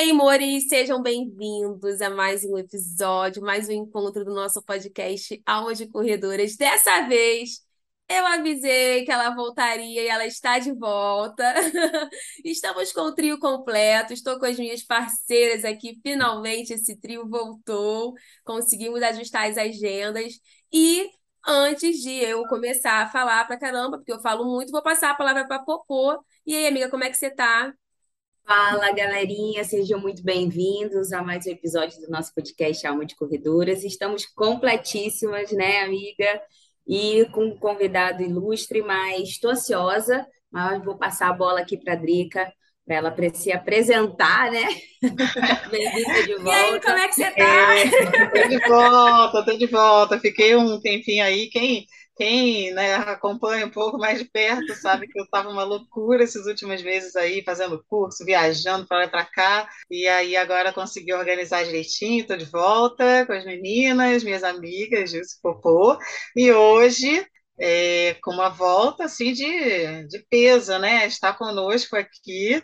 Aí, amores, sejam bem-vindos a mais um episódio, mais um encontro do nosso podcast Alma de Corredoras. Dessa vez, eu avisei que ela voltaria e ela está de volta. Estamos com o trio completo, estou com as minhas parceiras aqui. Finalmente, esse trio voltou, conseguimos ajustar as agendas. E antes de eu começar a falar pra caramba, porque eu falo muito, vou passar a palavra para Popô. E aí, amiga, como é que você tá? Fala, galerinha, sejam muito bem-vindos a mais um episódio do nosso podcast Alma de Corredoras. Estamos completíssimas, né, amiga? E com um convidado ilustre, mas estou ansiosa, mas vou passar a bola aqui para a Drica, para ela se apresentar, né? Bem-vinda de volta. E aí, como é que você tá? É, de volta, estou de volta. Fiquei um tempinho aí. Quem quem né, acompanha um pouco mais de perto sabe que eu estava uma loucura esses últimos meses aí, fazendo curso, viajando para lá para cá, e aí agora consegui organizar direitinho, estou de volta com as meninas, minhas amigas, Gilce Popô, e hoje é, com uma volta assim de, de peso, né? Está conosco aqui,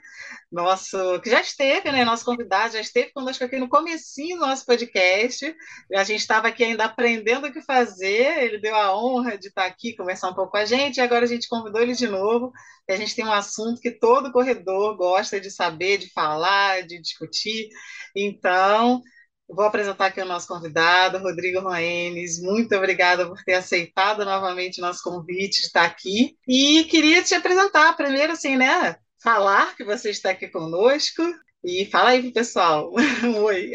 nosso que já esteve, né? Nosso convidado já esteve conosco aqui no comecinho do nosso podcast. A gente estava aqui ainda aprendendo o que fazer. Ele deu a honra de estar aqui conversar um pouco com a gente. E agora a gente convidou ele de novo. E a gente tem um assunto que todo corredor gosta de saber, de falar, de discutir. Então Vou apresentar aqui o nosso convidado, Rodrigo Roenes. Muito obrigada por ter aceitado novamente o nosso convite de estar aqui. E queria te apresentar primeiro, assim, né? Falar que você está aqui conosco. E fala aí pro pessoal. Oi.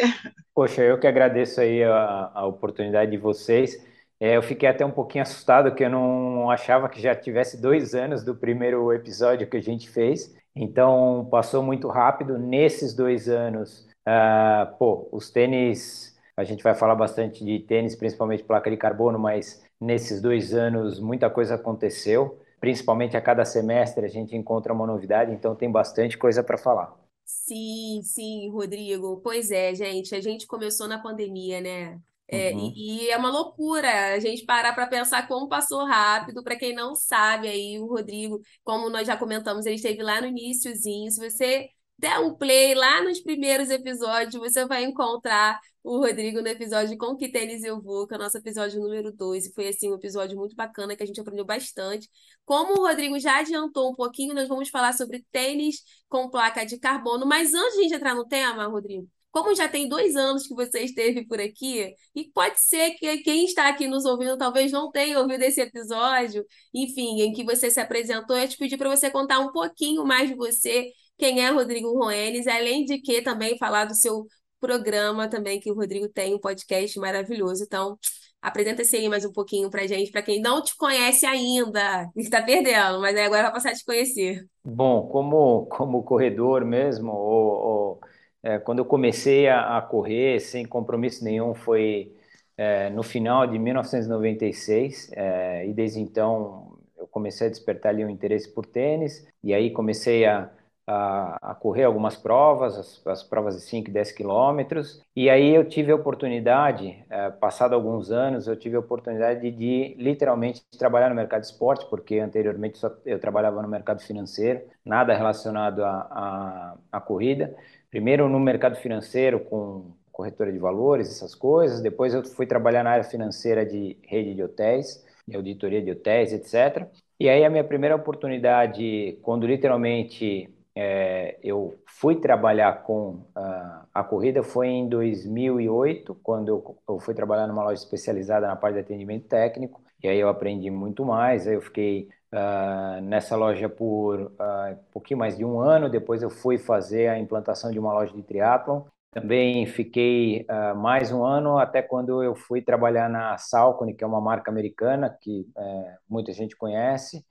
Poxa, eu que agradeço aí a, a oportunidade de vocês. É, eu fiquei até um pouquinho assustado, que eu não achava que já tivesse dois anos do primeiro episódio que a gente fez. Então, passou muito rápido. Nesses dois anos, Uh, pô, os tênis, a gente vai falar bastante de tênis, principalmente placa de carbono, mas nesses dois anos muita coisa aconteceu. Principalmente a cada semestre a gente encontra uma novidade, então tem bastante coisa para falar. Sim, sim, Rodrigo. Pois é, gente, a gente começou na pandemia, né? É, uhum. e, e, é uma loucura a gente parar para pensar como passou rápido. Para quem não sabe, aí o Rodrigo, como nós já comentamos, ele esteve lá no iníciozinho. Se você der um play lá nos primeiros episódios, você vai encontrar o Rodrigo no episódio Com Que Tênis Eu Vou, que é o nosso episódio número 2, e foi assim um episódio muito bacana que a gente aprendeu bastante. Como o Rodrigo já adiantou um pouquinho, nós vamos falar sobre tênis com placa de carbono, mas antes de a gente entrar no tema, Rodrigo, como já tem dois anos que você esteve por aqui, e pode ser que quem está aqui nos ouvindo talvez não tenha ouvido esse episódio, enfim, em que você se apresentou, eu te pedi para você contar um pouquinho mais de você quem é Rodrigo Roenes, além de que também falar do seu programa também, que o Rodrigo tem, um podcast maravilhoso. Então, apresenta-se aí mais um pouquinho pra gente, para quem não te conhece ainda, está perdendo, mas agora vai passar a te conhecer. Bom, como, como corredor mesmo, ou, ou é, quando eu comecei a, a, correr sem compromisso nenhum, foi é, no final de 1996, é, e desde então eu comecei a despertar ali um interesse por tênis, e aí comecei a a, a correr algumas provas, as, as, provas de 5 e 10 quilômetros, e aí eu tive a oportunidade, é, passado alguns anos, eu tive a oportunidade de, de literalmente trabalhar no mercado de esporte, porque anteriormente só, eu trabalhava no mercado financeiro, nada relacionado à corrida. Primeiro no mercado financeiro com corretora de valores, essas coisas, depois eu fui trabalhar na área financeira de rede de hotéis, de auditoria de hotéis, etc. E aí a minha primeira oportunidade, quando literalmente é, eu fui trabalhar com uh, a corrida foi em 2008, quando eu, eu, fui trabalhar numa loja especializada na parte de atendimento técnico, e aí eu aprendi muito mais. Aí eu fiquei uh, nessa loja por uh, um pouquinho mais de um ano, depois eu fui fazer a implantação de uma loja de triatlon. Também fiquei mais um ano até quando eu fui trabalhar na Salcone, que é uma marca americana que é, muita gente conhece.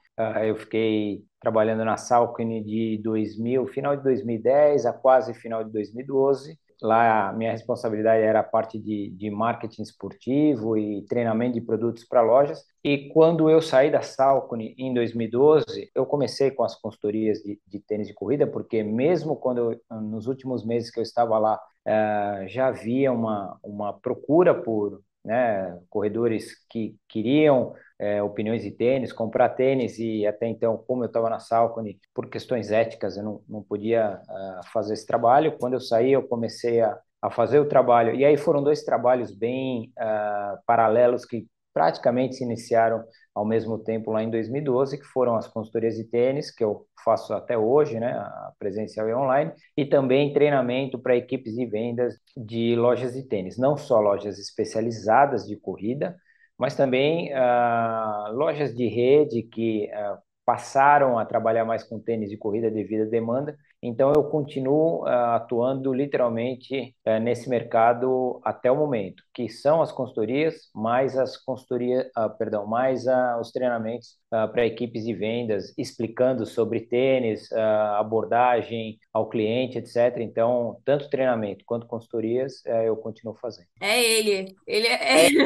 Eu fiquei trabalhando na Salcone de 2000, final de 2010 a quase final de 2012. lá minha responsabilidade era a parte de, de marketing esportivo e treinamento de produtos para lojas. E quando eu saí da Salcone em 2012, eu comecei com as consultorias de, de tênis de corrida, porque mesmo quando eu, nos últimos meses que eu estava lá, uh, já havia uma, uma procura por né, corredores que queriam é, opiniões de tênis, comprar tênis e até então, como eu estava na Salcone, por questões éticas, eu não, não podia uh, fazer esse trabalho. Quando eu saí, eu comecei a, a fazer o trabalho. E aí foram dois trabalhos bem uh, paralelos que praticamente se iniciaram ao mesmo tempo lá em 2012, que foram as consultorias de tênis, que eu faço até hoje, né, a presencial e online, e também treinamento para equipes de vendas de lojas de tênis, não só lojas especializadas de corrida, mas também uh, lojas de rede que uh, passaram a trabalhar mais com tênis de corrida devido à demanda então, eu continuo uh, atuando literalmente uh, nesse mercado até o momento, que são as consultorias, mais as consultorias, uh, perdão, mais os treinamentos para equipes de vendas, explicando sobre tênis, abordagem ao cliente, etc. Então, tanto treinamento quanto consultorias, eu continuo fazendo. É ele, ele é, é ele.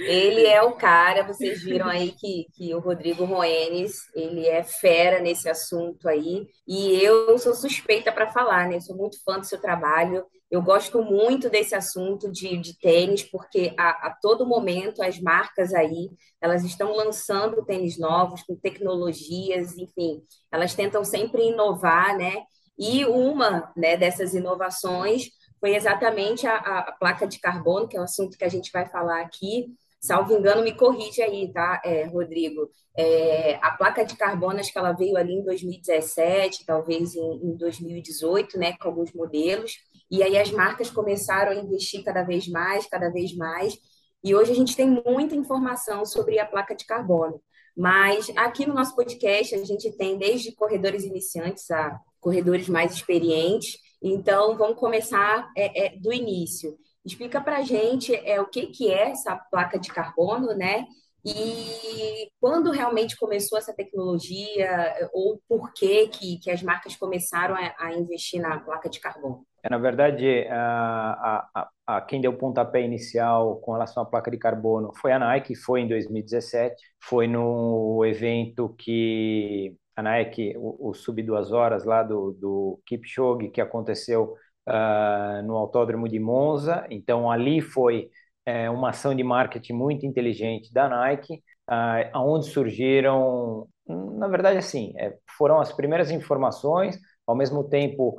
ele é o cara. Vocês viram aí que, que o Rodrigo Roenes, ele é fera nesse assunto aí aí. E eu sou suspeita para falar, né? Eu sou muito fã do seu trabalho. Eu gosto muito desse assunto de, de tênis, porque a, a, todo momento as marcas aí elas estão lançando tênis novos com tecnologias, enfim, elas tentam sempre inovar, né? E uma né, dessas inovações foi exatamente a, a placa de carbono, que é o assunto que a gente vai falar aqui, Salvo engano, me corrige aí, tá, é, Rodrigo? É, a placa de carbono, acho que ela veio ali em 2017, talvez em, em 2018, né, com alguns modelos. E aí as marcas começaram a investir cada vez mais, cada vez mais. E hoje a gente tem muita informação sobre a placa de carbono. Mas aqui no nosso podcast a gente tem desde corredores iniciantes a corredores mais experientes. Então vamos começar é, é, do início. Explica para a gente é, o que, que é essa placa de carbono, né? E quando realmente começou essa tecnologia, ou por que, que, que as marcas começaram a, a investir na placa de carbono? É, na verdade, a, a, a, quem deu o pontapé inicial com relação à placa de carbono foi a Nike, foi em 2017, foi no evento que a Nike, o, o Sub Duas Horas lá do, do Kipchoge, que aconteceu uh, no Autódromo de Monza. Então, ali foi é, uma ação de marketing muito inteligente da Nike, uh, onde surgiram, na verdade, assim, é, foram as primeiras informações, ao mesmo tempo,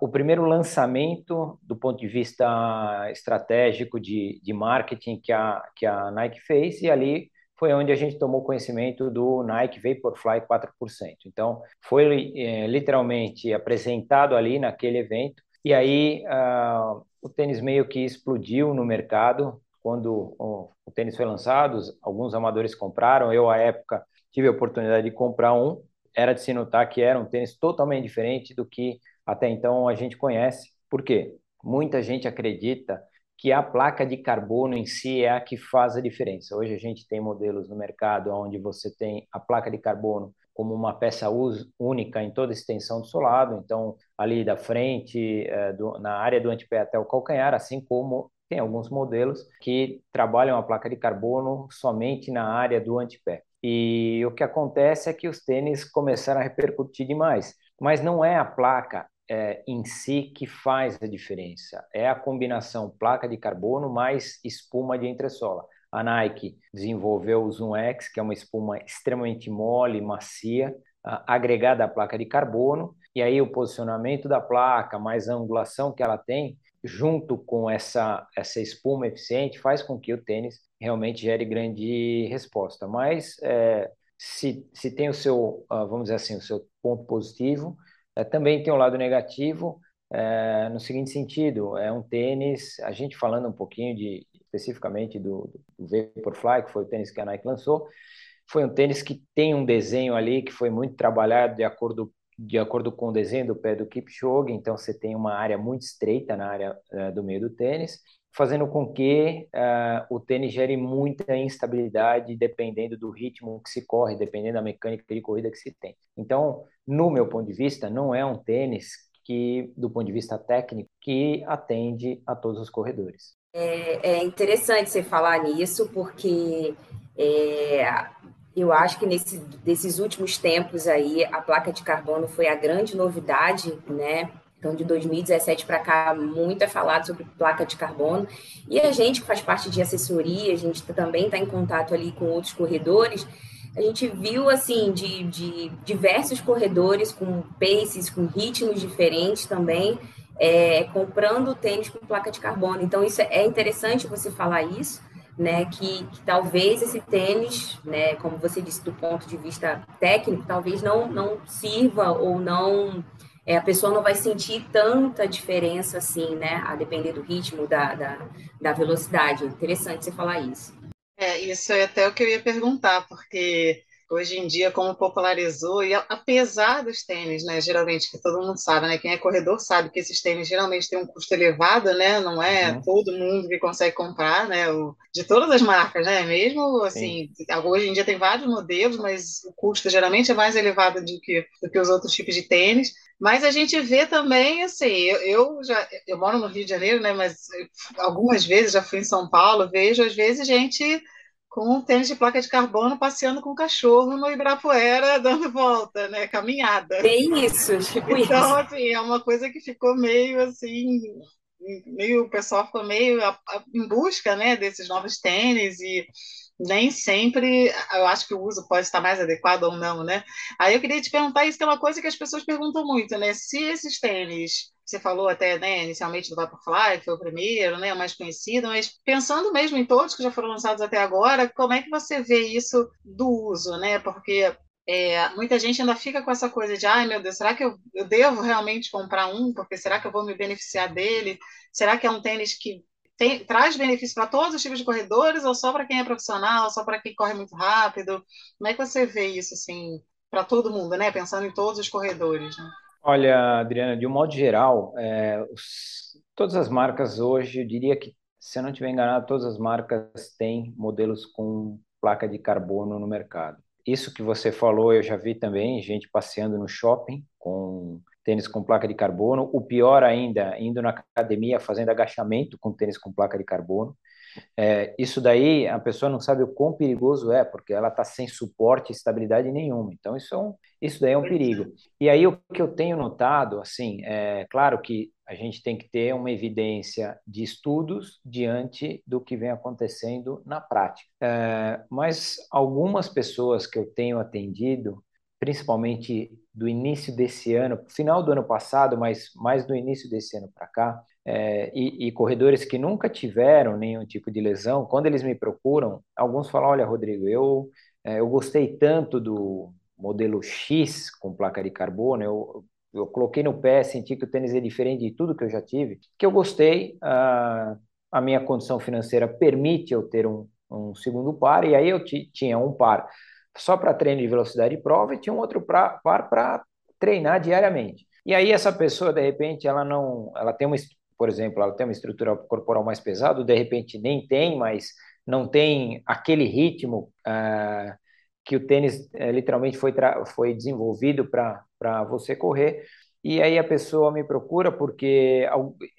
o primeiro lançamento do ponto de vista estratégico de, de marketing que a, que a Nike fez, e ali foi onde a gente tomou conhecimento do Nike Vaporfly 4%. Então, foi é, literalmente apresentado ali naquele evento. E aí uh, o tênis meio que explodiu no mercado quando o, o tênis foi lançado, alguns amadores compraram, eu à época tive a oportunidade de comprar um, era de se notar que era um tênis totalmente diferente do que até então a gente conhece. Por quê? Muita gente acredita que a placa de carbono em si é a que faz a diferença. Hoje a gente tem modelos no mercado onde você tem a placa de carbono como uma peça única em toda a extensão do solado, então ali da frente, do, na área do antepé até o calcanhar, assim como tem alguns modelos que trabalham a placa de carbono somente na área do antepé. E o que acontece é que os tênis começaram a repercutir demais, mas não é a placa é, em si que faz a diferença, é a combinação placa de carbono mais espuma de entressola. A Nike desenvolveu o Zoom X, que é uma espuma extremamente mole, macia, agregada à placa de carbono, e aí o posicionamento da placa, mais a angulação que ela tem, junto com essa, essa espuma eficiente, faz com que o tênis realmente gere grande resposta. Mas é, se, se tem o seu, ah, vamos dizer assim, o seu ponto positivo, é, também tem um lado negativo, é, no seguinte sentido, é um tênis, a gente falando um pouquinho de, especificamente do, do Vaporfly, que foi o tênis que a Nike lançou, foi um tênis que tem um desenho ali que foi muito trabalhado de acordo de acordo com o desenho do pé do Kipchoge, então você tem uma área muito estreita na área uh, do meio do tênis, fazendo com que uh, o tênis gere muita instabilidade dependendo do ritmo que se corre, dependendo da mecânica de corrida que se tem. Então, no meu ponto de vista, não é um tênis que, do ponto de vista técnico, que atende a todos os corredores. É, é interessante você falar nisso, porque é, eu acho que nesse, desses últimos tempos aí, a placa de carbono foi a grande novidade, né? Então, de 2017 para cá, muito é falado sobre placa de carbono. E a gente que faz parte de assessoria, a gente também está em contato ali com outros corredores. A gente viu, assim, de, de diversos corredores com paces, com ritmos diferentes também, é, comprando tênis com placa de carbono. Então, isso é interessante você falar isso, né? Que, que, talvez esse tênis, né, como você disse, do ponto de vista técnico, talvez não, não sirva ou não é, a pessoa não vai sentir tanta diferença assim, né? A depender do ritmo, da, da, da velocidade. Interessante você falar isso. É, isso é até o que eu ia perguntar, porque hoje em dia, como popularizou, e apesar dos tênis, né, geralmente, que todo mundo sabe, né, quem é corredor sabe que esses tênis geralmente têm um custo elevado, né, não é uhum. todo mundo que consegue comprar, né, o, de todas as marcas, né, mesmo, assim, Sim. hoje em dia tem vários modelos, mas o custo geralmente é mais elevado do que, do que os outros tipos de tênis, mas a gente vê também, assim, eu, eu, já eu moro no Rio de Janeiro, né? Mas algumas vezes já fui em São Paulo, vejo às vezes gente com um tênis de placa de carbono passeando com o cachorro no Ibirapuera, dando volta, né? Caminhada. Tem isso, tipo então, isso. Então, assim, é uma coisa que ficou meio assim, meio o pessoal ficou meio a, a, em busca, né, desses novos tênis e nem sempre eu acho que o uso pode estar mais adequado ou não, né? Aí eu queria te perguntar isso que é uma coisa que as pessoas perguntam muito, né? Se esses tênis, você falou até, né, inicialmente do Vaporfly, que foi o primeiro, né, o mais conhecido, mas pensando mesmo em todos que já foram lançados até agora, como é que você vê isso do uso, né? Porque é, muita gente ainda fica com essa coisa de, ai meu Deus, será que eu, eu devo realmente comprar um? Porque será que eu vou me beneficiar dele? Será que é um tênis que tem, traz benefício para todos os tipos de corredores ou só para quem é profissional, só para quem corre muito rápido? Como é que você vê isso assim para todo mundo, né? Pensando em todos os corredores. Né? Olha, Adriana, de um modo geral, é, os, todas as marcas hoje, eu diria que, se eu não estiver enganado, todas as marcas têm modelos com placa de carbono no mercado. Isso que você falou, eu já vi também gente passeando no shopping com tênis com placa de carbono. O pior ainda, indo na academia fazendo agachamento com tênis com placa de carbono. É, isso daí a pessoa não sabe o quão perigoso é, porque ela está sem suporte e estabilidade nenhuma. Então, isso, é um, isso daí é um perigo. E aí, o que eu tenho notado, assim, é claro que a gente tem que ter uma evidência de estudos diante do que vem acontecendo na prática. É, mas algumas pessoas que eu tenho atendido, principalmente do início desse ano, final do ano passado, mas mais do início desse ano para cá, é, e, e, corredores que nunca tiveram nenhum tipo de lesão, quando eles me procuram, alguns falam: Olha, Rodrigo, eu, é, eu gostei tanto do modelo X com placa de carbono, eu, eu coloquei no pé, senti que o tênis é diferente de tudo que eu já tive, que eu gostei, a, a minha condição financeira permite eu ter um, um segundo par, e aí eu tinha um par só para treino de velocidade de prova e tinha um outro par para treinar diariamente. E aí essa pessoa, de repente, ela não, ela tem uma, por exemplo, ela tem uma estrutura corporal mais pesada, de repente nem tem, mas não tem aquele ritmo uh, que o tênis uh, literalmente foi, foi desenvolvido para você correr. E aí a pessoa me procura porque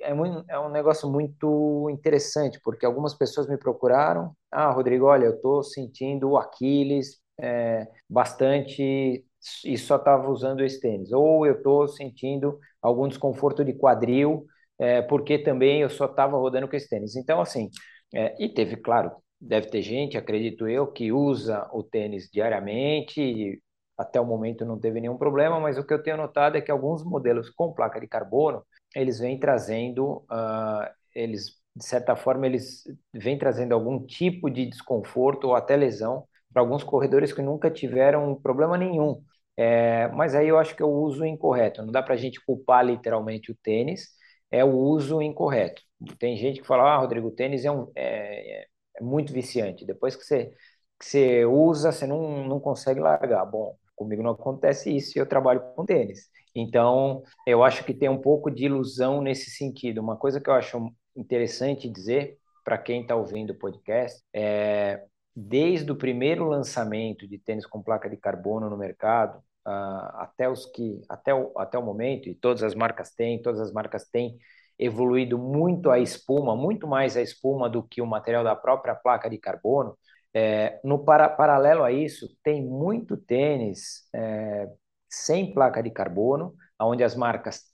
é, muito, é um negócio muito interessante, porque algumas pessoas me procuraram, ah, Rodrigo, olha, eu estou sentindo o Aquiles é, bastante e só estava usando esse tênis. Ou eu estou sentindo algum desconforto de quadril, é, porque também eu só estava rodando com esse tênis. Então, assim, é, e teve, claro, deve ter gente, acredito eu, que usa o tênis diariamente, até o momento não teve nenhum problema, mas o que eu tenho notado é que alguns modelos com placa de carbono, eles vêm trazendo, uh, eles, de certa forma, eles vêm trazendo algum tipo de desconforto ou até lesão para alguns corredores que nunca tiveram problema nenhum. É, mas aí eu acho que é o uso incorreto. Não dá para a gente culpar literalmente o tênis, é o uso incorreto. Tem gente que fala, ah, Rodrigo, o tênis é, um, é, é muito viciante. Depois que você, que você usa, você não, não consegue largar. Bom, comigo não acontece isso e eu trabalho com tênis. Então, eu acho que tem um pouco de ilusão nesse sentido. Uma coisa que eu acho interessante dizer para quem está ouvindo o podcast é desde o primeiro lançamento de tênis com placa de carbono no mercado, uh, até os que até o, até o momento e todas as marcas têm, todas as marcas têm evoluído muito a espuma, muito mais a espuma do que o material da própria placa de carbono. É, no para, paralelo a isso, tem muito tênis é, sem placa de carbono, onde as marcas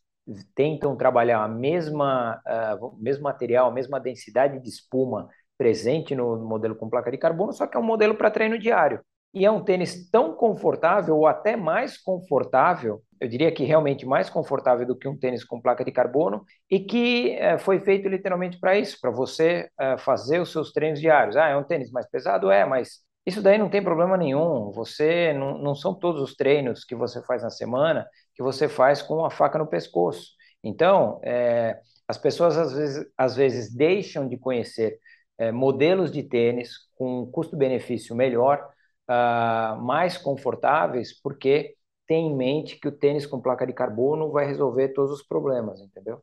tentam trabalhar a mesma uh, mesmo material, a mesma densidade de espuma presente no modelo com placa de carbono, só que é um modelo para treino diário. E é um tênis tão confortável, ou até mais confortável, eu diria que realmente mais confortável do que um tênis com placa de carbono, e que é, foi feito literalmente para isso, para você é, fazer os seus treinos diários. Ah, é um tênis mais pesado? É, mas isso daí não tem problema nenhum. Você não, não são todos os treinos que você faz na semana que você faz com a faca no pescoço. Então, é, as pessoas às vezes, às vezes deixam de conhecer é, modelos de tênis com custo-benefício melhor, uh, mais confortáveis, porque tem em mente que o tênis com placa de carbono vai resolver todos os problemas, entendeu?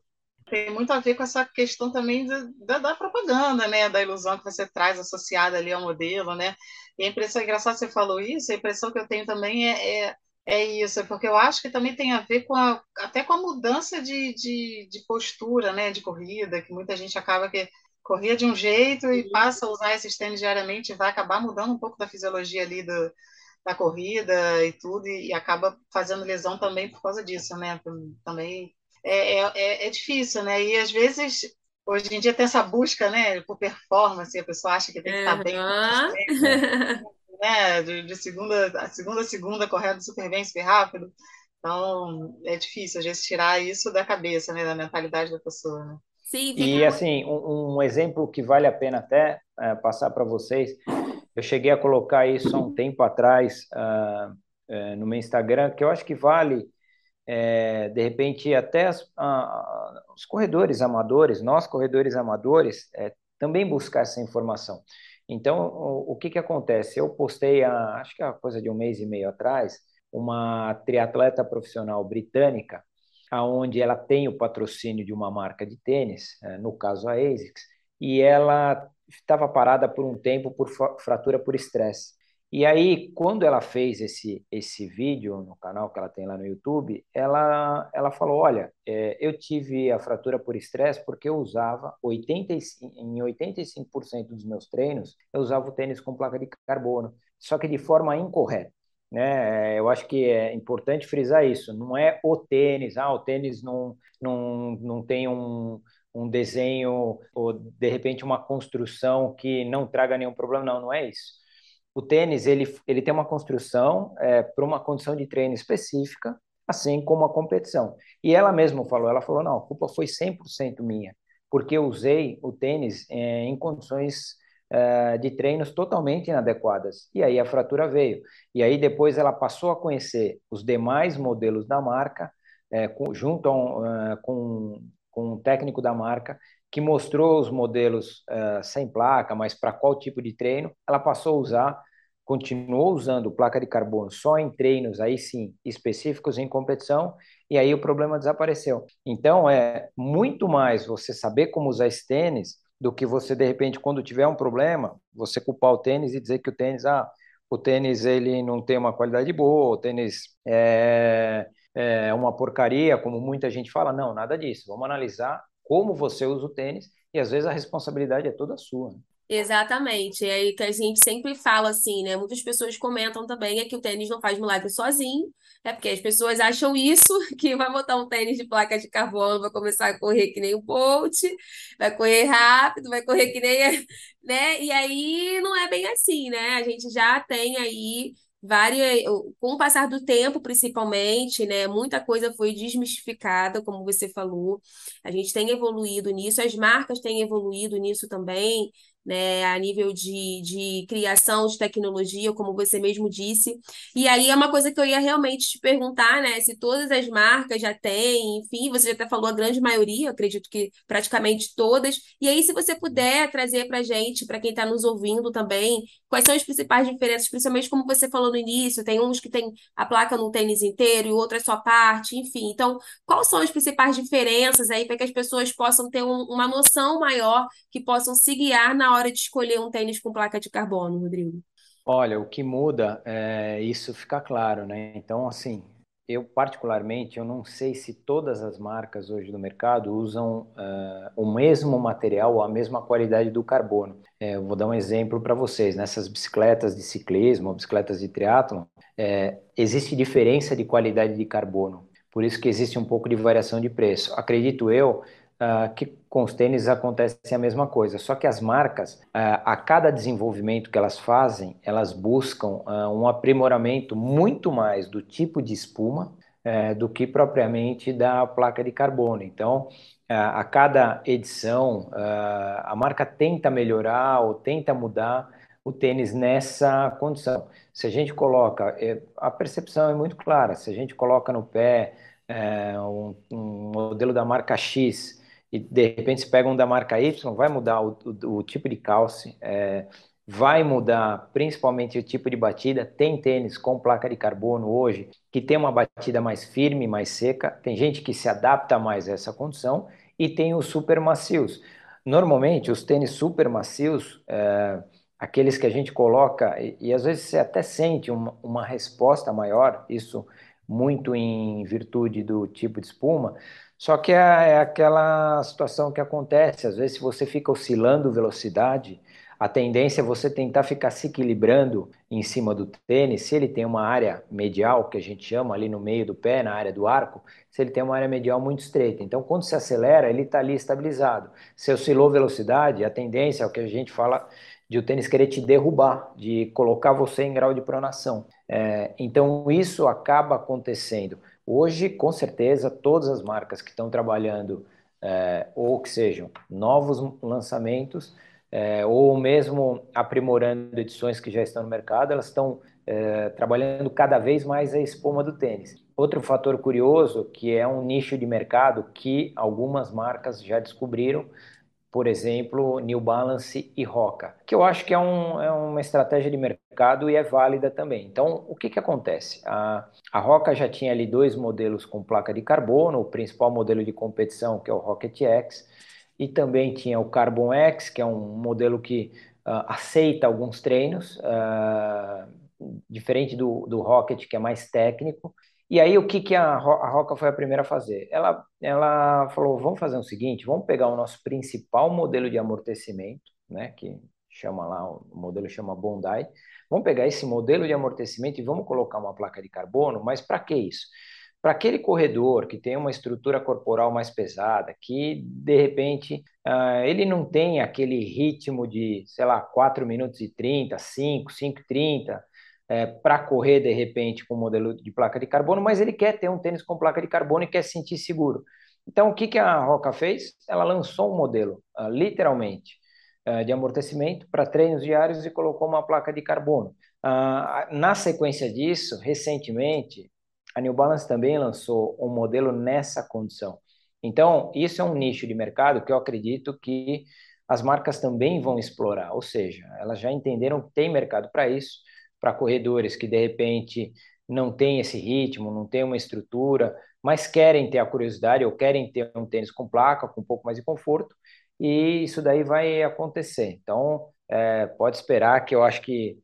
Tem muito a ver com essa questão também da, da, propaganda, né? Da ilusão que você traz associada ali ao modelo, né? E a impressão, é engraçado você falou isso, a impressão que eu tenho também é, é, é isso, porque eu acho que também tem a ver com a, até com a mudança de, de, de postura, né? De corrida, que muita gente acaba que corria de um jeito e passa a usar esses tênis diariamente, vai acabar mudando um pouco da fisiologia ali do, da corrida e tudo, e, e acaba fazendo lesão também por causa disso, né? Também é, é, é, é difícil, né? E às vezes hoje em dia tem essa busca, né, por performance, a pessoa acha que tem que estar uhum. bem, né, de, de, segunda a segunda segunda correndo super bem, super rápido. Então, é difícil às vezes tirar isso da cabeça, né, da mentalidade da pessoa, né? Sim, e assim, um, um, exemplo que vale a pena até é, passar para vocês, eu cheguei a colocar isso há um tempo atrás uh, uh, no meu Instagram, que eu acho que vale, é, de repente, até as, uh, os corredores amadores, nós corredores amadores, é, também buscar essa informação. Então, o, o, que, que acontece? Eu postei, há, acho que é coisa de um mês e meio atrás, uma triatleta profissional britânica, aonde ela tem o patrocínio de uma marca de tênis, eh, no caso a ASICS, e ela estava parada por um tempo por fratura por estresse. E aí, quando ela fez esse, esse vídeo no canal que ela tem lá no YouTube, ela, ela falou: Olha, é, eu tive a fratura por estresse porque eu usava 85, em 85% dos meus treinos, eu usava o tênis com placa de carbono, só que de forma incorreta. Né? Eu acho que é importante frisar isso. Não é o tênis, ah, o tênis não, não, não tem um, um desenho ou de repente uma construção que não traga nenhum problema. Não, não é isso. O tênis ele, ele tem uma construção é, para uma condição de treino específica, assim como a competição. E ela mesma falou, ela falou, não, a culpa foi 100% minha, porque eu usei o tênis é, em condições uh, de treinos totalmente inadequadas. E aí a fratura veio. E aí depois ela passou a conhecer os demais modelos da marca, uh, com, junto um, uh, com, com um técnico da marca, que mostrou os modelos sem placa, mas para qual tipo de treino. Ela passou a usar continuou usando placa de carbono só em treinos, aí sim, específicos em competição, e aí o problema desapareceu. Então, é muito mais você saber como usar esse tênis do que você, de repente, quando tiver um problema, você culpar o tênis e dizer que o tênis, ah, o tênis ele não tem uma qualidade boa, o tênis é, é uma porcaria, como muita gente fala. Não, nada disso. Vamos analisar como você usa o tênis e às vezes a responsabilidade é toda sua. Exatamente. É que a gente sempre fala assim, né? Muitas pessoas comentam também é que o tênis não faz milagre sozinho, é porque as pessoas acham isso, que vai botar um tênis de placa de carbono, vai começar a correr que nem o Bolt, vai correr rápido, vai correr que nem, né? E aí não é bem assim, né? A gente já tem aí várias, com o passar do tempo, principalmente, né, muita coisa foi desmistificada, como você falou. A gente tem evoluído nisso, as marcas têm evoluído nisso também né, a nível de, de criação de tecnologia, como você mesmo disse. E aí é uma coisa que eu ia realmente te perguntar, né, se todas as marcas já têm, enfim, você já até falou a grande maioria, acredito que praticamente todas. E aí, se você puder trazer para gente, para quem está nos ouvindo também, quais são as principais diferenças, principalmente como você falou no início, tem uns que tem a placa no tênis inteiro e o outro é só parte, enfim. Então, quais são as principais diferenças aí para que as pessoas possam ter um, uma noção maior, que possam se guiar na hora de escolher um tênis com placa de carbono, Rodrigo? Olha, o que muda é isso ficar claro, né? Então, assim, eu particularmente, eu não sei se todas as marcas hoje do mercado usam uh, o mesmo material ou a mesma qualidade do carbono. É, eu vou dar um exemplo para vocês. Nessas bicicletas de ciclismo, bicicletas de triatlon, é, existe diferença de qualidade de carbono. Por isso que existe um pouco de variação de preço. Acredito eu uh, que com os tênis acontece a mesma coisa. Só que as marcas, uh, a cada desenvolvimento que elas fazem, elas buscam uh, um aprimoramento muito mais do tipo de espuma uh, do que propriamente da placa de carbono. Então, a cada edição, a marca tenta melhorar ou tenta mudar o tênis nessa condição. Se a gente coloca, é, a percepção é muito clara, se a gente coloca no pé é, um, um modelo da marca X e de repente se pega um da marca Y, vai mudar o, o, o tipo de calce, é, vai mudar principalmente o tipo de batida. Tem tênis com placa de carbono hoje que tem uma batida mais firme, mais seca. Tem gente que se adapta mais a essa condição e tem os super macios. Normalmente, os tênis super macios, é, aqueles que a gente coloca, e, e, às vezes você até sente uma, uma resposta maior, isso muito em virtude do tipo de espuma, só que é, é, aquela situação que acontece, às vezes, se você fica oscilando velocidade, a tendência é você tentar ficar se equilibrando em cima do tênis. Se ele tem uma área medial, que a gente chama ali no meio do pé, na área do arco, se ele tem uma área medial muito estreita. Então, quando se acelera, ele está ali estabilizado. Se oscilou velocidade, a tendência é o que a gente fala de o tênis querer te derrubar, de colocar você em grau de pronação. É, então, isso acaba acontecendo. Hoje, com certeza, todas as marcas que estão trabalhando, é, ou que sejam novos lançamentos, é, ou mesmo aprimorando edições que já estão no mercado, elas estão é, trabalhando cada vez mais a espuma do tênis. Outro fator curioso, que é um nicho de mercado que algumas marcas já descobriram, por exemplo, New Balance e Roca, que eu acho que é, um, é uma estratégia de mercado e é válida também. Então, o que, que acontece? A, a Roca já tinha ali dois modelos com placa de carbono, o principal modelo de competição, que é o Rocket X, e também tinha o Carbon X, que é um modelo que uh, aceita alguns treinos, uh, diferente do, do Rocket, que é mais técnico, e aí, o que, que a, Roca foi a primeira a fazer? Ela, ela falou: vamos fazer o seguinte, vamos pegar o nosso principal modelo de amortecimento, né, que chama lá, o modelo chama Bondi, vamos pegar esse modelo de amortecimento e vamos colocar uma placa de carbono, mas para que isso? Para aquele corredor que tem uma estrutura corporal mais pesada, que de repente uh, ele não tem aquele ritmo de, sei lá, 4 minutos e 30, 5, 5 e 30, é, para correr de repente com modelo de placa de carbono, mas ele quer ter um tênis com placa de carbono e quer se sentir seguro. Então, o que, que a Roca fez? Ela lançou um modelo, uh, literalmente, uh, de amortecimento para treinos diários e colocou uma placa de carbono. Uh, na sequência disso, recentemente, a New Balance também lançou um modelo nessa condição. Então, isso é um nicho de mercado que eu acredito que as marcas também vão explorar, ou seja, elas já entenderam que tem mercado para isso, para corredores que de repente não têm esse ritmo, não têm uma estrutura, mas querem ter a curiosidade ou querem ter um tênis com placa, com um pouco mais de conforto, e isso daí vai acontecer. Então, é, pode esperar que eu acho que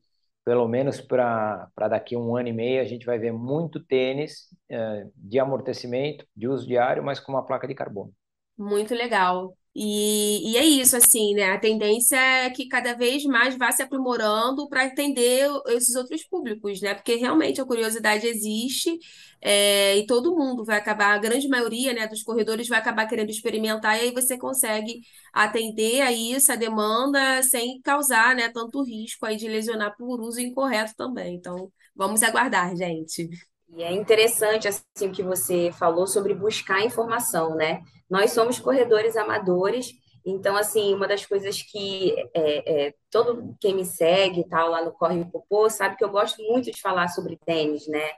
pelo menos para daqui um ano e meio a gente vai ver muito tênis é, de amortecimento, de uso diário, mas com uma placa de carbono. Muito legal. E, e é isso, assim, né? A tendência é que cada vez mais vá se aprimorando para atender esses outros públicos, né? Porque realmente a curiosidade existe é, e todo mundo vai acabar, a grande maioria, né, dos corredores vai acabar querendo experimentar, e aí você consegue atender a isso, a demanda, sem causar, né, tanto risco aí de lesionar por uso incorreto também. Então, vamos aguardar, gente. E é interessante assim que você falou sobre buscar informação, né? Nós somos corredores amadores, então assim uma das coisas que é, é, todo quem me segue tal lá no Corre Popô sabe que eu gosto muito de falar sobre tênis, né?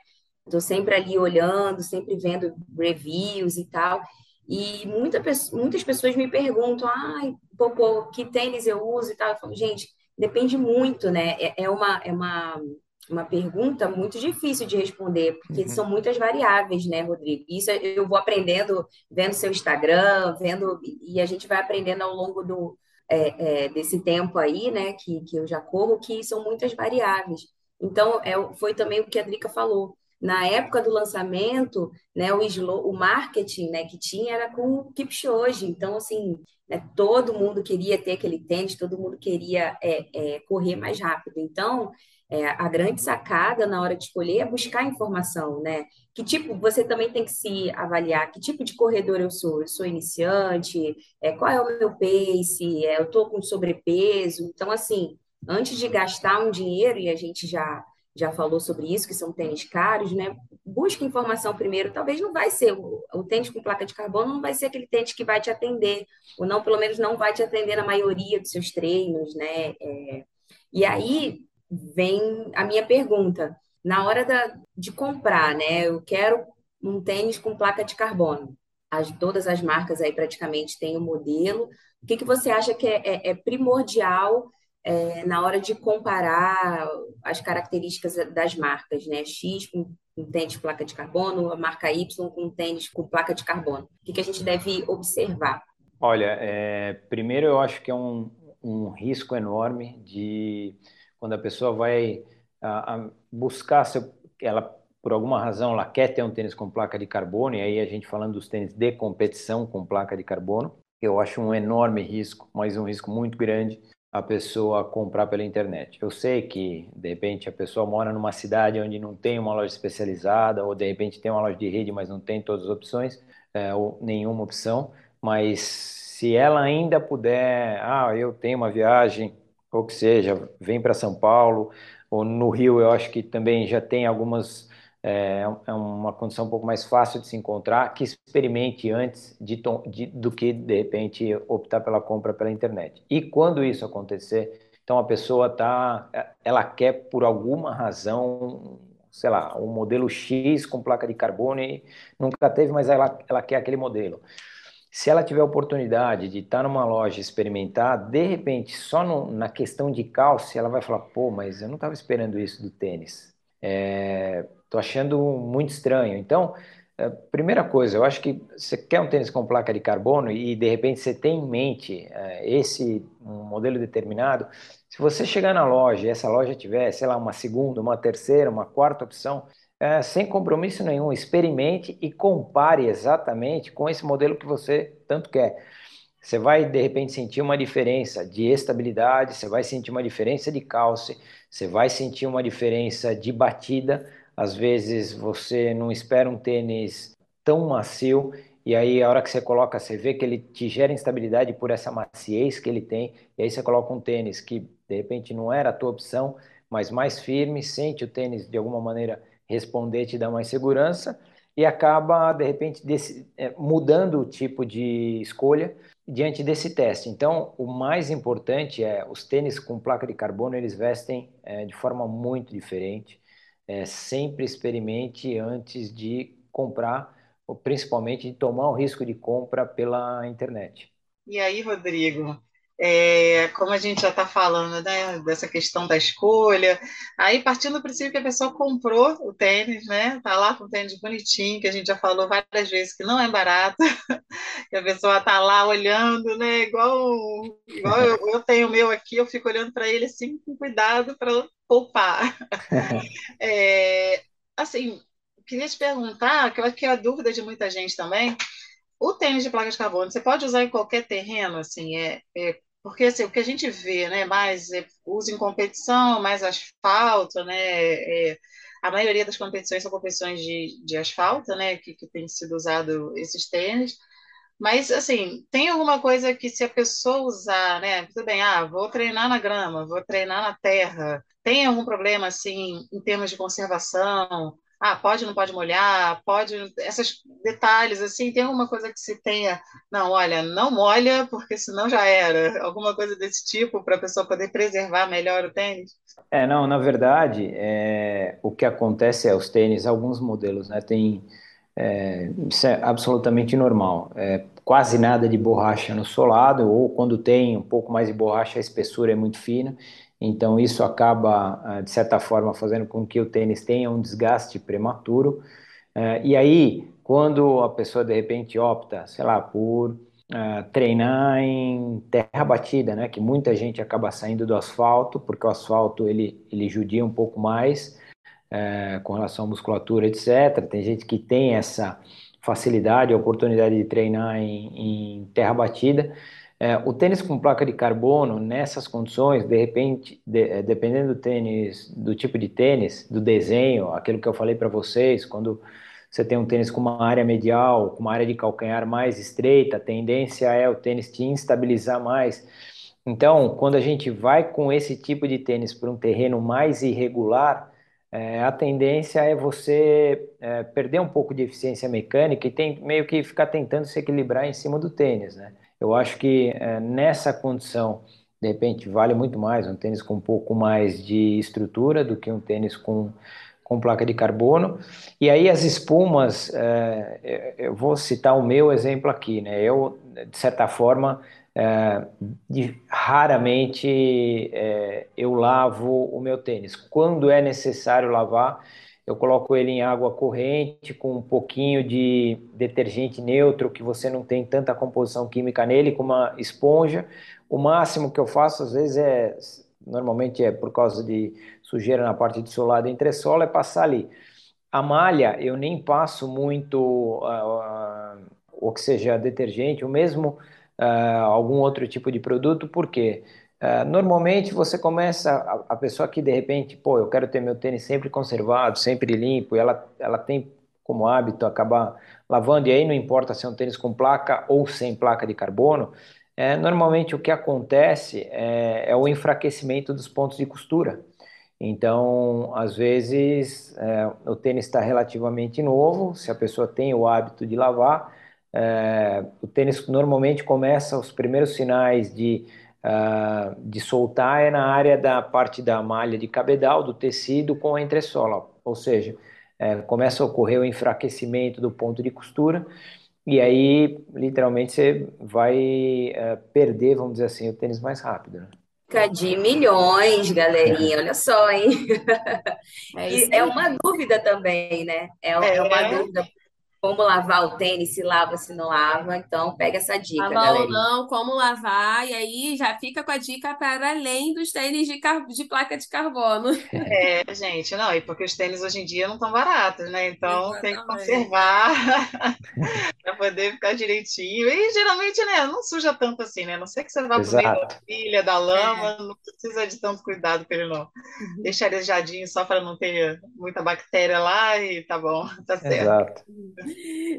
Estou sempre ali olhando, sempre vendo reviews e tal. E muita, muitas pessoas me perguntam, ai, Popô, que tênis eu uso e tal. Eu falo, gente, depende muito, né? É, é uma, é uma uma pergunta muito difícil de responder, porque uhum. são muitas variáveis, né, Rodrigo? Isso eu vou aprendendo vendo seu Instagram, vendo, e a gente vai aprendendo ao longo do, é, é, desse tempo aí, né, que, que eu já corro, que são muitas variáveis. Então, é, foi também o que a Drica falou. Na época do lançamento, né, o, slow, o marketing né, que tinha era com o Kipchoge. Então, assim, né, todo mundo queria ter aquele tênis, todo mundo queria é, é, correr mais rápido. Então, é, a grande sacada na hora de escolher é buscar informação, né? Que tipo, você também tem que se avaliar, que tipo de corredor eu sou? Eu sou iniciante? É, qual é o meu pace? É, eu estou com sobrepeso? Então, assim, antes de gastar um dinheiro, e a gente já, já falou sobre isso, que são tênis caros, né? Busque informação primeiro. Talvez não vai ser, o, o tênis com placa de carbono não vai ser aquele tênis que vai te atender, ou não, pelo menos não vai te atender na maioria dos seus treinos, né? É, e aí, vem a minha pergunta. Na hora da, de comprar, né? Eu quero um tênis com placa de carbono. As, todas as marcas aí praticamente têm o um modelo. O que, que você acha que é, é, é primordial é, na hora de comparar as características das marcas, né? X com um tênis com placa de carbono, a marca Y com tênis com placa de carbono. O que, que a gente deve observar? Olha, é, primeiro eu acho que é um, um risco enorme de quando a pessoa vai a, a buscar, seu, ela por alguma razão ela quer ter um tênis com placa de carbono, e aí a gente falando dos tênis de competição com placa de carbono, eu acho um enorme risco, mas um risco muito grande a pessoa comprar pela internet. Eu sei que, de repente, a pessoa mora numa cidade onde não tem uma loja especializada, ou de repente tem uma loja de rede, mas não tem todas as opções, é, ou nenhuma opção, mas se ela ainda puder, ah, eu tenho uma viagem ou que seja, vem para São Paulo, ou no Rio eu acho que também já tem algumas, é, é uma condição um pouco mais fácil de se encontrar, que experimente antes de, de, do que, de repente, optar pela compra pela internet. E quando isso acontecer, então a pessoa tá, ela quer por alguma razão, sei lá, um modelo X com placa de carbono e nunca teve, mas ela, ela quer aquele modelo. Se ela tiver oportunidade de estar numa loja experimentar, de repente, só no, na questão de calça, ela vai falar: pô, mas eu não estava esperando isso do tênis. É, achando muito estranho. Então, é, primeira coisa, eu acho que você quer um tênis com placa de carbono e de repente você tem em mente é, esse um modelo determinado. Se você chegar na loja e essa loja tiver, sei lá, uma segunda, uma terceira, uma quarta opção, é, sem compromisso nenhum, experimente e compare exatamente com esse modelo que você tanto quer. Você vai, de repente, sentir uma diferença de estabilidade, você vai sentir uma diferença de calce, você vai sentir uma diferença de batida. Às vezes você não espera um tênis tão macio, e aí a hora que você coloca, você vê que ele te gera instabilidade por essa maciez que ele tem, e aí você coloca um tênis que de repente não era a tua opção, mas mais firme, sente o tênis de alguma maneira responder te dá mais segurança e acaba, de repente, desse, é, mudando o tipo de escolha diante desse teste. Então, o mais importante é os tênis com placa de carbono, eles vestem é, de forma muito diferente. É, sempre experimente antes de comprar, ou principalmente de tomar o risco de compra pela internet. E aí, Rodrigo, é, como a gente já está falando, né, dessa questão da escolha, aí partindo do princípio que a pessoa comprou o tênis, né, tá lá com o tênis bonitinho, que a gente já falou várias vezes que não é barato, que a pessoa tá lá olhando, né, igual, igual eu, eu tenho o meu aqui, eu fico olhando para ele assim com cuidado para poupar. É, assim, queria te perguntar, que eu acho que é a dúvida de muita gente também, o tênis de placa de carbono, você pode usar em qualquer terreno, assim, é, é porque assim, o que a gente vê, né, mais é, uso em competição, mais asfalto, né, é, a maioria das competições são competições de, de asfalto, né, que, que tem sido usado esses tênis, mas, assim, tem alguma coisa que se a pessoa usar, né, tudo bem, ah, vou treinar na grama, vou treinar na terra, tem algum problema, assim, em termos de conservação, ah, pode, não pode molhar, pode, esses detalhes, assim, tem alguma coisa que se tenha, não, olha, não molha, porque senão já era, alguma coisa desse tipo, para a pessoa poder preservar melhor o tênis? É, não, na verdade, é, o que acontece é, os tênis, alguns modelos, né, tem, é, isso é absolutamente normal, é, quase nada de borracha no solado, ou quando tem um pouco mais de borracha, a espessura é muito fina, então, isso acaba, ah, de certa forma, fazendo com que o tênis tenha um desgaste prematuro. Eh, e aí, quando a pessoa de repente opta, sei lá, por uh, treinar em terra batida, né? Que muita gente acaba saindo do asfalto, porque o asfalto ele, ele judia um pouco mais uh, com relação à musculatura, etc. Tem gente que tem essa facilidade, a oportunidade de treinar em, em terra batida. É, o tênis com placa de carbono, nessas condições, de repente, de, é, dependendo do tênis, do tipo de tênis, do desenho, aquilo que eu falei para vocês, quando você tem um tênis com uma área medial, com uma área de calcanhar mais estreita, a tendência é o tênis te instabilizar mais. Então, quando a gente vai com esse tipo de tênis para um terreno mais irregular, é, a tendência é você é, perder um pouco de eficiência mecânica e tem meio que ficar tentando se equilibrar em cima do tênis, né? Eu acho que é, nessa condição, de repente, vale muito mais um tênis com um pouco mais de estrutura do que um tênis com, com placa de carbono. E aí as espumas, é, eu vou citar o meu exemplo aqui, né? Eu, de certa forma, é, de, raramente é, eu lavo o meu tênis. Quando é necessário lavar, eu coloco ele em água corrente com um pouquinho de detergente neutro, que você não tem tanta composição química nele, com uma esponja. O máximo que eu faço, às vezes, é normalmente é por causa de sujeira na parte de solado entre solo, é passar ali. A malha, eu nem passo muito, uh, uh, ou que seja detergente, ou mesmo uh, algum outro tipo de produto, porque quê? É, normalmente você começa, a, a, pessoa que de repente, pô, eu quero ter meu tênis sempre conservado, sempre limpo, e ela, ela tem como hábito acabar lavando, e aí não importa se é um tênis com placa ou sem placa de carbono, é, normalmente o que acontece é, é o enfraquecimento dos pontos de costura. Então, às vezes, é, o tênis está relativamente novo, se a pessoa tem o hábito de lavar, é, o tênis normalmente começa os primeiros sinais de uh, de soltar é na área da parte da malha de cabedal, do tecido com a entressola, ou seja, é, começa a ocorrer o enfraquecimento do ponto de costura e aí literalmente você vai uh, perder, vamos dizer assim, o tênis mais rápido. Né? de milhões, galerinha, olha só, hein? É, é uma dúvida também, né? É, é uma é. dúvida como lavar o tênis, se lava, se não lava. Então, pega essa dica, Lavar galera. ou não, como lavar, e aí já fica com a dica para além dos tênis de, car... de placa de carbono. É, gente, não, e porque os tênis hoje em dia não estão baratos, né? Então Exatamente. tem que conservar para poder ficar direitinho. E geralmente, né, não suja tanto assim, né? A não sei que você vá pro meio da trilha, da lama, é. não precisa de tanto cuidado ele, não. Uhum. Deixa arejadinho só para não ter muita bactéria lá e tá bom, tá certo. Exato.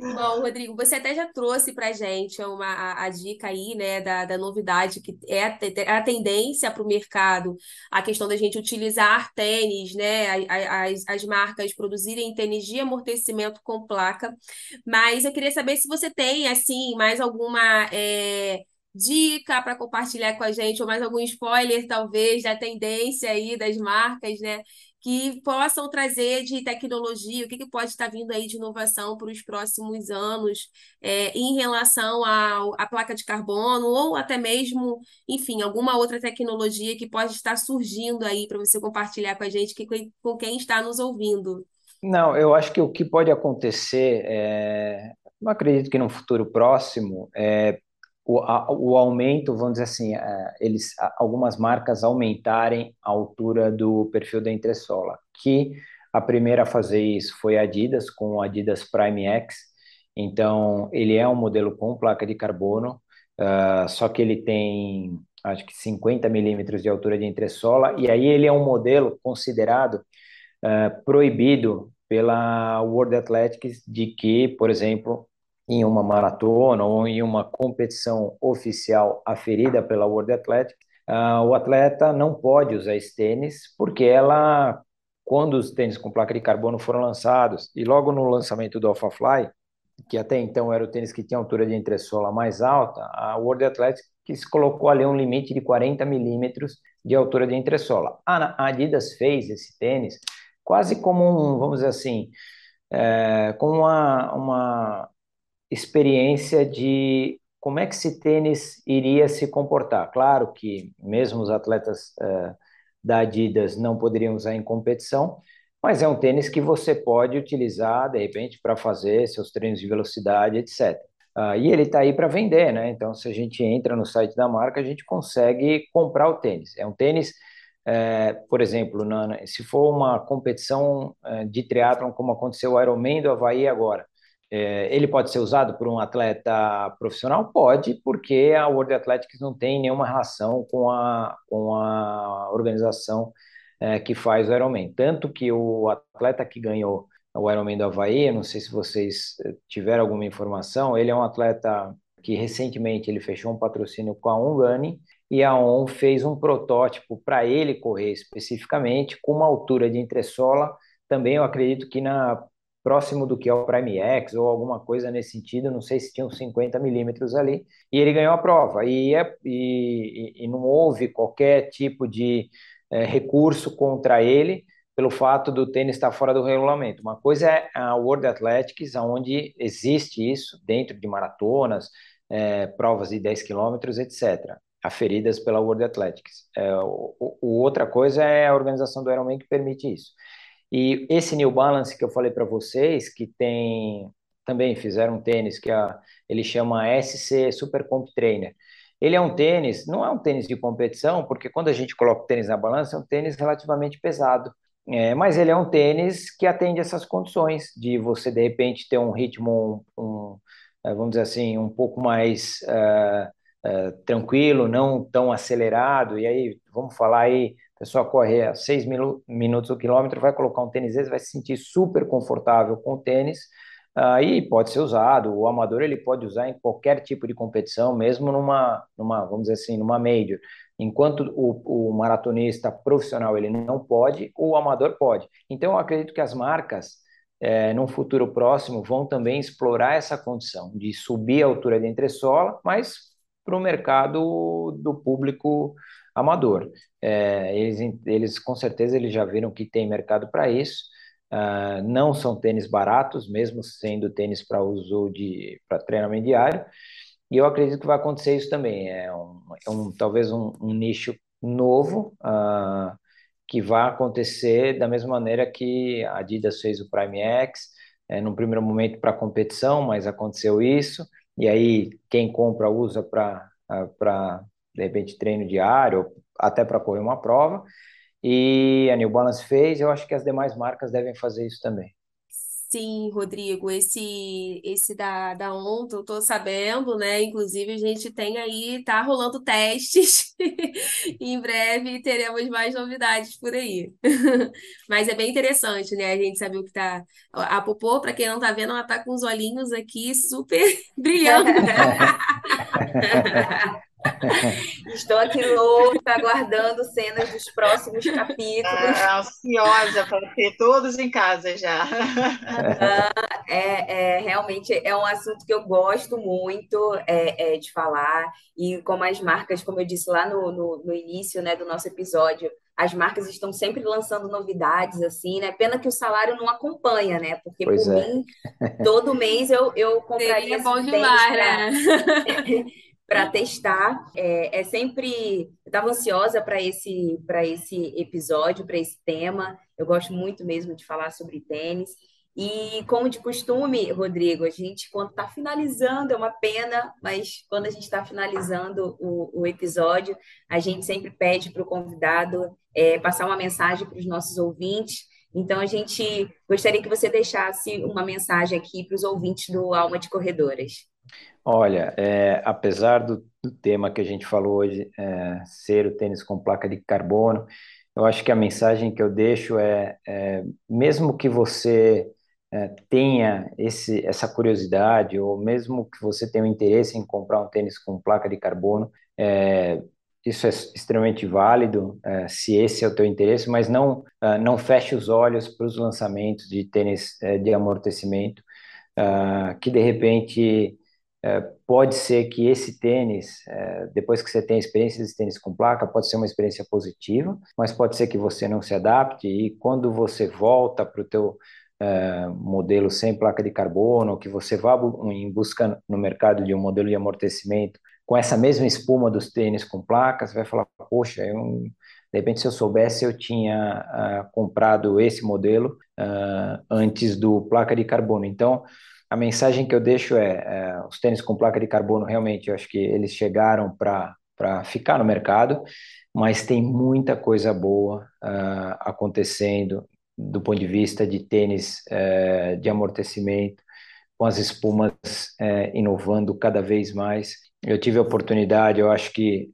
Bom, Rodrigo, você até já trouxe para gente uma, a, a, dica aí, né, da, da novidade, que é a, a tendência para o mercado, a questão da gente utilizar tênis, né, as, as marcas produzirem tênis de amortecimento com placa, mas eu queria saber se você tem, assim, mais alguma... É, dica para compartilhar com a gente, ou mais algum spoiler, talvez, da tendência aí das marcas, né? Que possam trazer de tecnologia, o que, que pode estar vindo aí de inovação para os próximos anos é, em relação à placa de carbono, ou até mesmo, enfim, alguma outra tecnologia que pode estar surgindo aí para você compartilhar com a gente, que, com quem está nos ouvindo. Não, eu acho que o que pode acontecer, é, não acredito que no futuro próximo, é, o, a, o aumento, vamos dizer assim, é, eles, algumas marcas aumentarem a altura do perfil da entressola, que a primeira a fazer isso foi a Adidas, com o Adidas Prime X, então ele é um modelo com placa de carbono, uh, só que ele tem, acho que 50 milímetros de altura de entressola, e aí ele é um modelo considerado uh, proibido pela World Athletics de que, por exemplo, em uma maratona ou em uma competição oficial aferida pela World Athletics, uh, o atleta não pode usar esse tênis porque ela, quando os tênis com placa de carbono foram lançados e logo no lançamento do AlphaFly, que até então era o tênis que tinha altura de entressola mais alta, a World Athletics colocou ali um limite de 40 milímetros de altura de entressola. A Adidas fez esse tênis quase como um, vamos dizer assim, é, como uma, uma experiência de como é que esse tênis iria se comportar. Claro que mesmo os atletas uh, da Adidas não poderiam usar em competição, mas é um tênis que você pode utilizar de repente para fazer seus treinos de velocidade, etc. Uh, e ele está aí para vender, né? Então, se a gente entra no site da marca, a gente consegue comprar o tênis. É um tênis, é, por exemplo, na, se for uma competição é, de triatlon, como aconteceu o Ironman do Havaí agora, é, ele pode ser usado por um atleta profissional? Pode, porque a World Athletics não tem nenhuma relação com a, com a organização é, que faz o Ironman. Tanto que o atleta que ganhou o Ironman do Havaí, não sei se vocês eh, tiveram alguma informação, ele é um atleta que recentemente ele fechou um patrocínio com a On Running e a On fez um protótipo para ele correr especificamente com uma altura de entressola, também eu acredito que na próximo do que é o Prime X ou alguma coisa nesse sentido, não sei se tinham 50 milímetros ali, e ele ganhou a prova, e, é, e, e não houve qualquer tipo de é, recurso contra ele, pelo fato do tênis estar fora do regulamento. Uma coisa é a World Athletics, onde existe isso dentro de maratonas, é, provas de 10 quilômetros, etc., aferidas pela World Athletics. É, o, o, outra coisa é a organização do Ironman que permite isso. E esse New Balance que eu falei para vocês, que tem também fizeram um tênis que a, ele chama SC Super Comp Trainer. Ele é um tênis, não é um tênis de competição, porque quando a gente coloca o tênis na balança, é um tênis relativamente pesado. É, mas ele é um tênis que atende essas condições de você de repente ter um ritmo, um, é, vamos dizer assim, um pouco mais uh, uh, tranquilo, não tão acelerado. E aí, vamos falar aí, a pessoa corre a 6 minu minutos o quilômetro, vai colocar um tênis desse, vai se sentir super confortável com o tênis. Uh, e pode ser usado. O amador ele pode usar em qualquer tipo de competição, mesmo numa, numa vamos dizer assim, numa major. Enquanto o, o, maratonista profissional ele não pode, o amador pode. Então, eu acredito que as marcas, é, num futuro próximo, vão também explorar essa condição de subir a altura de entressola, mas para o mercado do público amador. É, eles, eles, com certeza, eles já viram que tem mercado para isso. Uh, não são tênis baratos, mesmo sendo tênis para uso de para treinamento diário. E eu acredito que vai acontecer isso também. É um, é um talvez um, um, nicho novo uh, que vai acontecer da mesma maneira que a Adidas fez o Prime X, é, num primeiro momento para competição, mas aconteceu isso. E aí quem compra usa para uh, para de repente treino diário, até para correr uma prova. E a New Balance fez. Eu acho que as demais marcas devem fazer isso também. Sim, Rodrigo, esse esse da, da ONTA eu tô sabendo, né? Inclusive, a gente tem aí, tá rolando testes. Em breve teremos mais novidades por aí. Mas é bem interessante, né? A gente saber o que tá. A Popô, para quem não tá vendo, ela tá com os olhinhos aqui super brilhando. Estou aqui louca, aguardando cenas dos próximos capítulos. Ah, ansiosa para ter todos em casa já. Ah, é, é, realmente é um assunto que eu gosto muito é, é, de falar. E como as marcas, como eu disse lá no, no, no início né, do nosso episódio, as marcas estão sempre lançando novidades, assim, né? Pena que o salário não acompanha, né? Porque pois por é. mim, todo mês eu, eu compraria. Seria bom demais, né? para testar. É, é, sempre. Eu estava ansiosa para esse, esse episódio, para esse tema. Eu gosto muito mesmo de falar sobre tênis. E, como de costume, Rodrigo, a gente, quando está finalizando, é uma pena, mas quando a gente está finalizando o, o, episódio, a gente sempre pede para o convidado é, passar uma mensagem para os nossos ouvintes. Então, a gente gostaria que você deixasse uma mensagem aqui para os ouvintes do Alma de Corredoras. Olha, é, apesar do, do, tema que a gente falou hoje, é, ser o tênis com placa de carbono, eu acho que a mensagem que eu deixo é, é mesmo que você é, tenha esse, essa curiosidade, ou mesmo que você tenha o interesse em comprar um tênis com placa de carbono, é, isso é extremamente válido, é, se esse é o teu interesse, mas não, é, não feche os olhos para os lançamentos de tênis de amortecimento, que de repente é, pode ser que esse tênis, é, depois que você tem experiência desse tênis com placa, pode ser uma experiência positiva, mas pode ser que você não se adapte e quando você volta para o teu é, modelo sem placa de carbono, que você vá em busca no mercado de um modelo de amortecimento com essa mesma espuma dos tênis com placas, vai falar, poxa, eu, de repente se eu soubesse eu tinha uh, comprado esse modelo uh, antes do placa de carbono. Então, a mensagem que eu deixo é, é, os tênis com placa de carbono realmente, eu acho que eles chegaram para ficar no mercado, mas tem muita coisa boa uh, acontecendo do ponto de vista de tênis uh, de amortecimento, com as espumas uh, inovando cada vez mais. Eu tive a oportunidade, eu acho que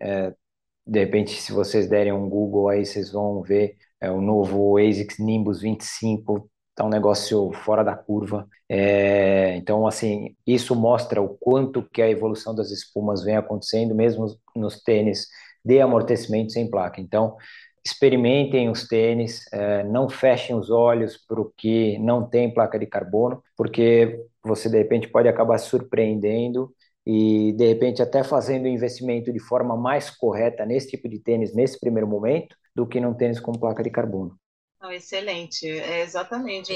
de repente, se vocês derem um Google aí, vocês vão ver é, o novo ASICS Nimbus 25, tá um negócio fora da curva. É, então, assim, isso mostra o quanto que a evolução das espumas vem acontecendo, mesmo nos tênis de amortecimento sem placa. Então, experimentem os tênis, é, não fechem os olhos para o que não tem placa de carbono, porque você de repente pode acabar surpreendendo e de repente até fazendo o investimento de forma mais correta nesse tipo de tênis nesse primeiro momento do que num tênis com placa de carbono. Não, excelente, é exatamente.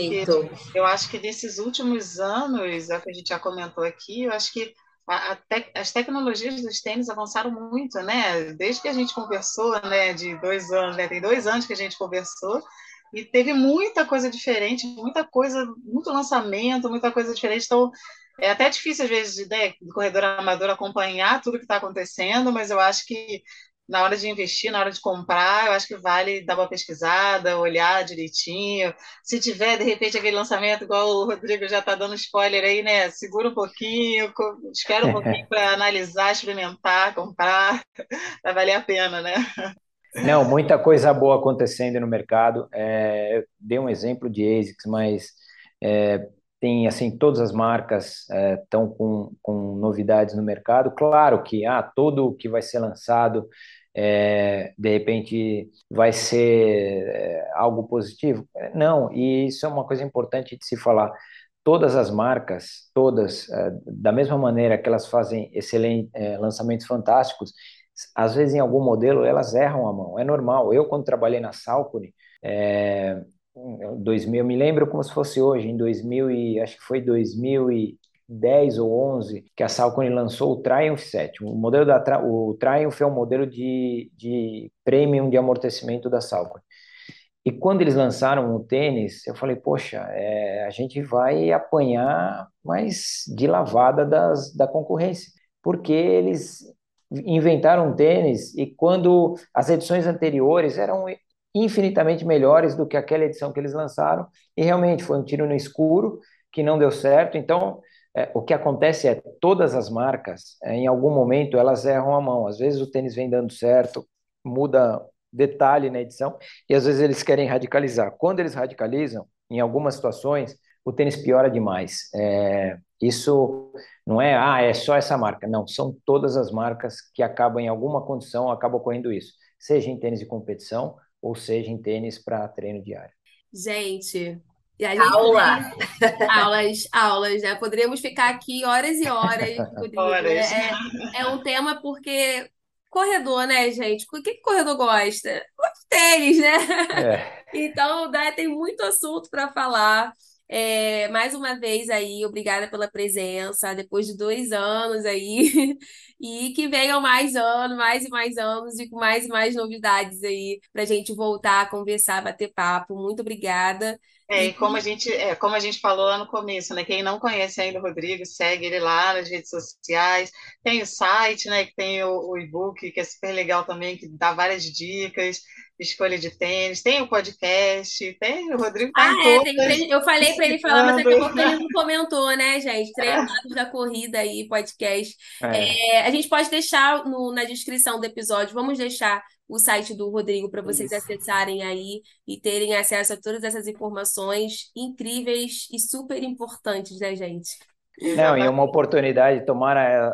Eu acho que nesses últimos anos, é o que a gente já comentou aqui, eu acho que as tecnologias dos tênis avançaram muito, né? Desde que a gente conversou, né? De dois anos, né? Tem dois anos que a gente conversou e teve muita coisa diferente, muita coisa, muito lançamento, muita coisa diferente. Então, é até difícil, às vezes, né, do corredor amador acompanhar tudo que está acontecendo, mas eu acho que na hora de investir, na hora de comprar, eu acho que vale dar uma pesquisada, olhar direitinho. Se tiver, de repente, aquele lançamento, igual o Rodrigo já está dando spoiler aí, né? Segura um pouquinho, espera um pouquinho para analisar, experimentar, comprar. Vai valer a pena, né? Não, muita coisa boa acontecendo no mercado. É, eu dei um exemplo de ASICS, mas é, tem assim todas as marcas estão é, com, com novidades no mercado. Claro que ah, todo o que vai ser lançado é, de repente vai ser é, algo positivo. Não, e isso é uma coisa importante de se falar. Todas as marcas, todas, é, da mesma maneira que elas fazem excelentes é, lançamentos fantásticos, às vezes em algum modelo elas erram a mão. É normal. Eu quando trabalhei na Salcone, é, 2000, eu me lembro como se fosse hoje, em 2000 e acho que foi 2010 ou 11 que a Salcone lançou o Triumph 7. O modelo da o Triumph é um modelo de, de premium de amortecimento da Salcone. E quando eles lançaram o tênis, eu falei, poxa, é, a gente vai apanhar mais de lavada das, da concorrência, porque eles inventaram um tênis e quando as edições anteriores eram infinitamente melhores do que aquela edição que eles lançaram, e realmente foi um tiro no escuro que não deu certo. Então, é, o que acontece é todas as marcas, é, em algum momento, elas erram a mão. Às vezes o tênis vem dando certo, muda detalhe na edição, e às vezes eles querem radicalizar. Quando eles radicalizam, em algumas situações, o tênis piora demais. É, isso não é, ah, é só essa marca. Não, são todas as marcas que acabam em alguma condição, acabam ocorrendo isso. Seja em tênis de competição, ou seja em tênis para treino diário. Gente, gente Aula! Aulas, aulas, né? Poderíamos ficar aqui horas e horas. horas. É, é, um tema porque corredor, né, gente? O que, que corredor gosta? Gosta de tênis, né? É. Então, né, tem muito assunto para falar. É, mais uma vez aí, obrigada pela presença, depois de dois anos aí, e que venham mais anos, mais e mais anos, e com mais e mais novidades aí, para a gente voltar a conversar, bater papo. Muito obrigada. É, e como a gente, é, como a gente falou lá no começo, né? Quem não conhece ainda o Rodrigo, segue ele lá nas redes sociais. Tem o site, né? Que tem o, o e-book, que é super legal também, que dá várias dicas escolha de tênis, tem o podcast, tem o Rodrigo tá ah, é, tem, eu falei para ele falar, mas acabou que ele não comentou, né, gente? Treinados da corrida aí, podcast. É. É, a gente pode deixar no, na descrição do episódio, vamos deixar o site do Rodrigo para vocês Isso. acessarem aí e terem acesso a todas essas informações incríveis e super importantes, né, gente? Não, e é uma oportunidade, tomara.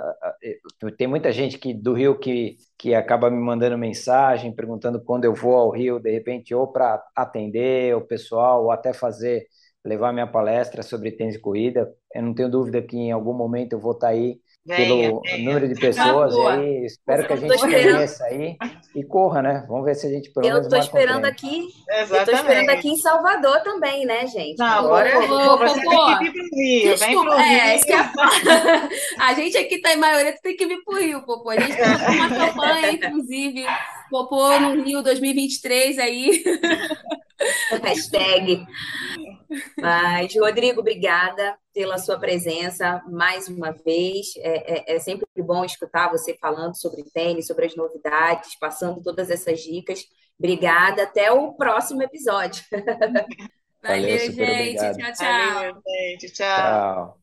Tem muita gente que, do Rio que, que acaba me mandando mensagem, perguntando quando eu vou ao Rio, de repente, ou para atender o pessoal, ou até fazer, levar minha palestra sobre tênis e corrida. Eu não tenho dúvida que em algum momento eu vou estar tá aí pelo venha. número de pessoas ah, aí. Espero que a gente conheça aí e corra, né? Vamos ver se a gente pelo Eu estou esperando aqui. Exatamente. Eu estou esperando aqui em Salvador também, né, gente? Não, agora você tem que vir para o Rio. Vem pro é, Rio. É, a gente aqui tá em maioria tem que vir para o Rio, Popô. A gente tem uma campanha, inclusive, Popô no Rio 2023 aí. Hashtag. Mas, Rodrigo, obrigada pela sua presença mais uma vez. É, é, é, sempre bom escutar você falando sobre tênis, sobre as novidades, passando todas essas dicas. Obrigada. Até o próximo episódio. Valeu, Valeu gente. Obrigado. Tchau, tchau. Valeu, gente. Tchau. tchau.